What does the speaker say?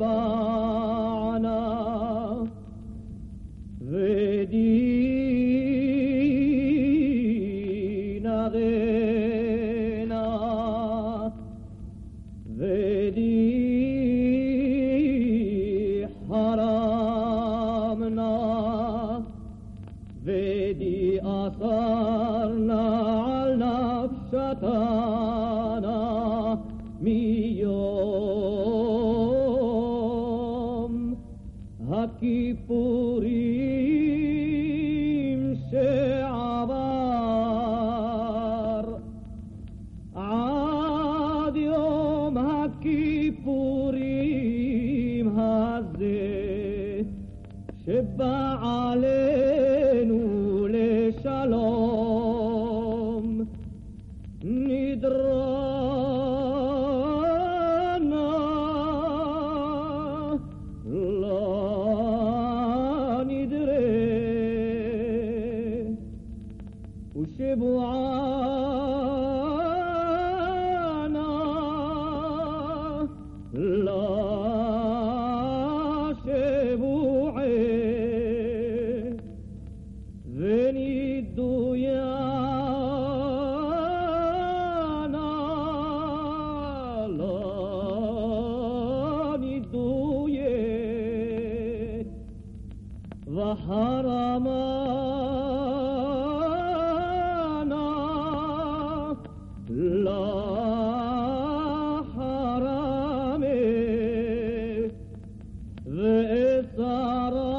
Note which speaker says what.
Speaker 1: تباعنا ودينا غينا ودي حرامنا ودي أثارنا على نفسنا مين ঢাকি পুরী সে আবার। আদিও ভাকি পুরী ভাজে সে আলে شبعانا لا شبعي ذني الديانا لا ندوي ظهر ما La me the Sara.